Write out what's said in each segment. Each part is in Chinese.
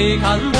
看破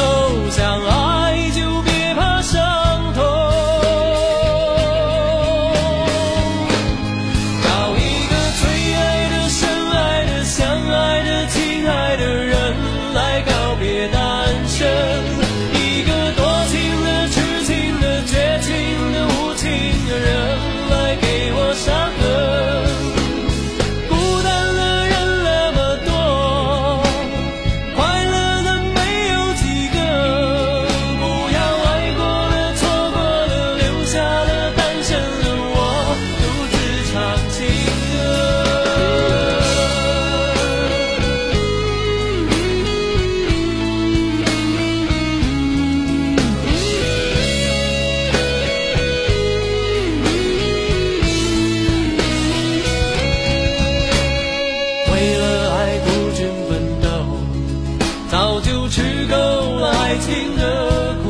爱情的苦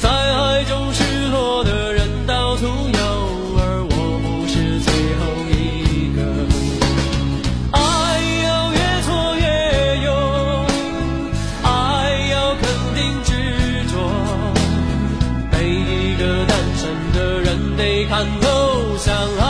在爱中失落的人到处有而我不是最后一个。爱要越挫越勇爱要肯定执着每一个单身的人得看透想爱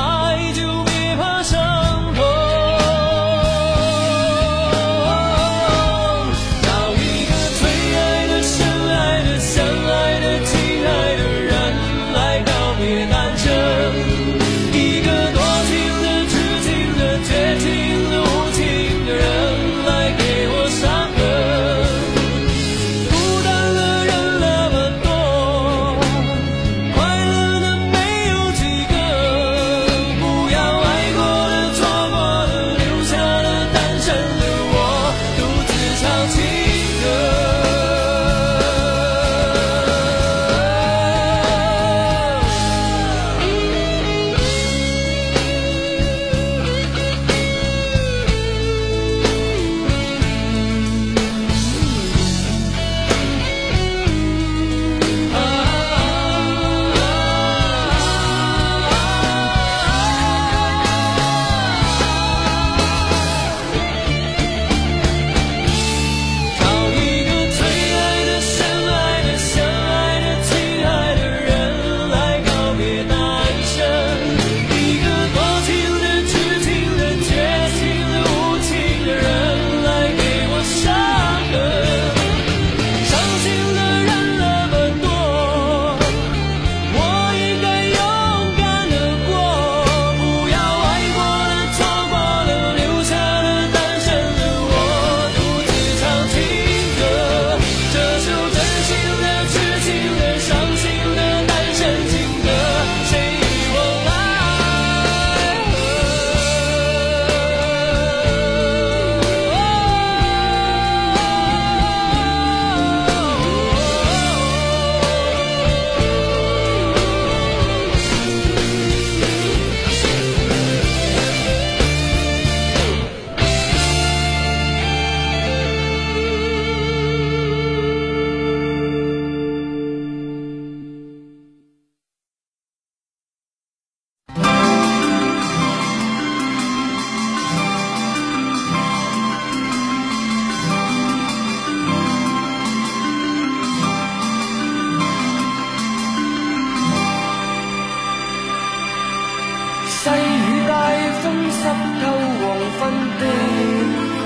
湿透黄昏的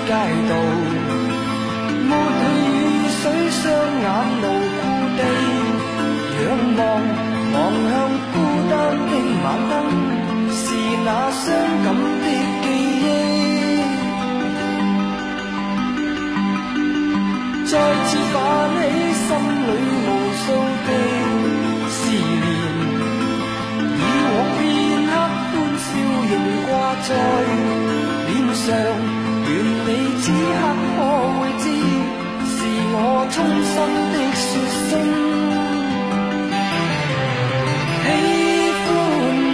街道抹去雨水双眼无故地仰望望向孤单的晚灯是那伤感的记忆。再次泛起心里在脸上愿你此刻可会知是我衷心的说声喜欢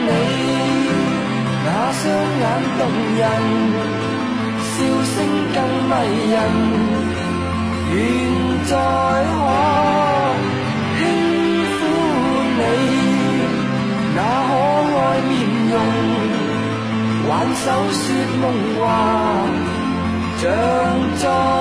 你。那双眼动人笑声更迷人。愿再可挽手说梦话，像在。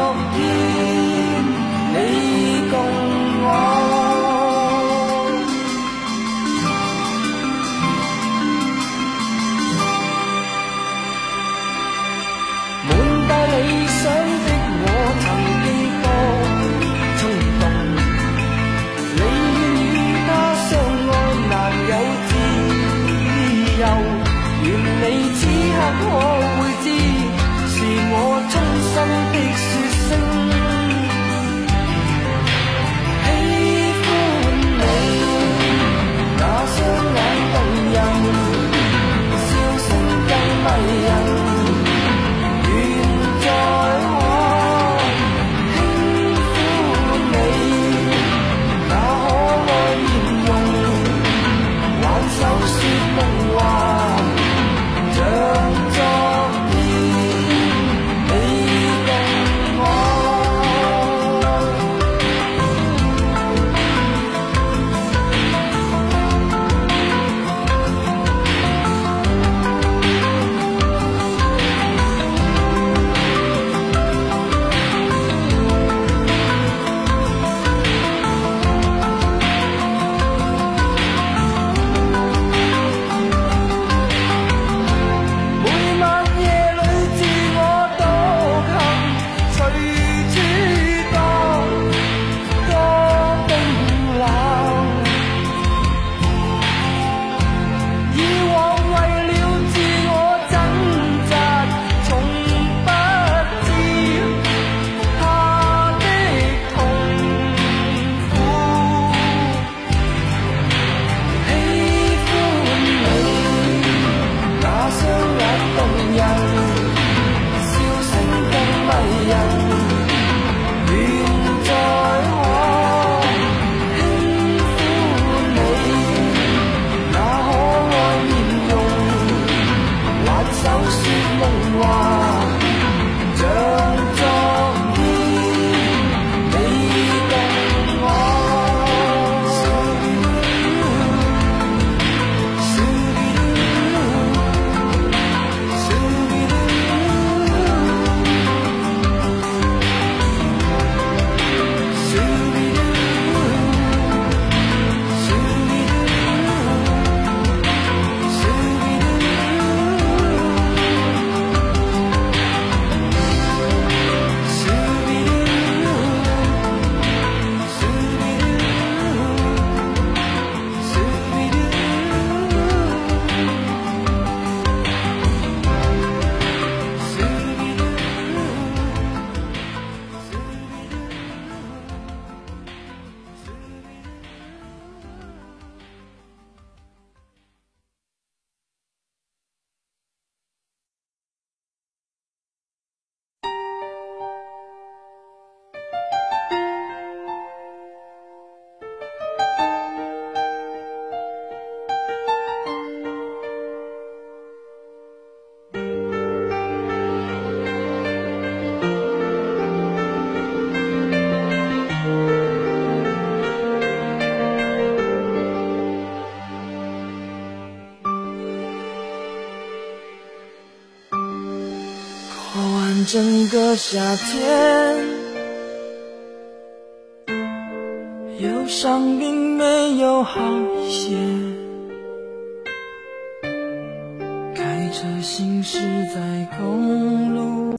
过完整个夏天。忧伤并没有好一些。开车行驶在公路。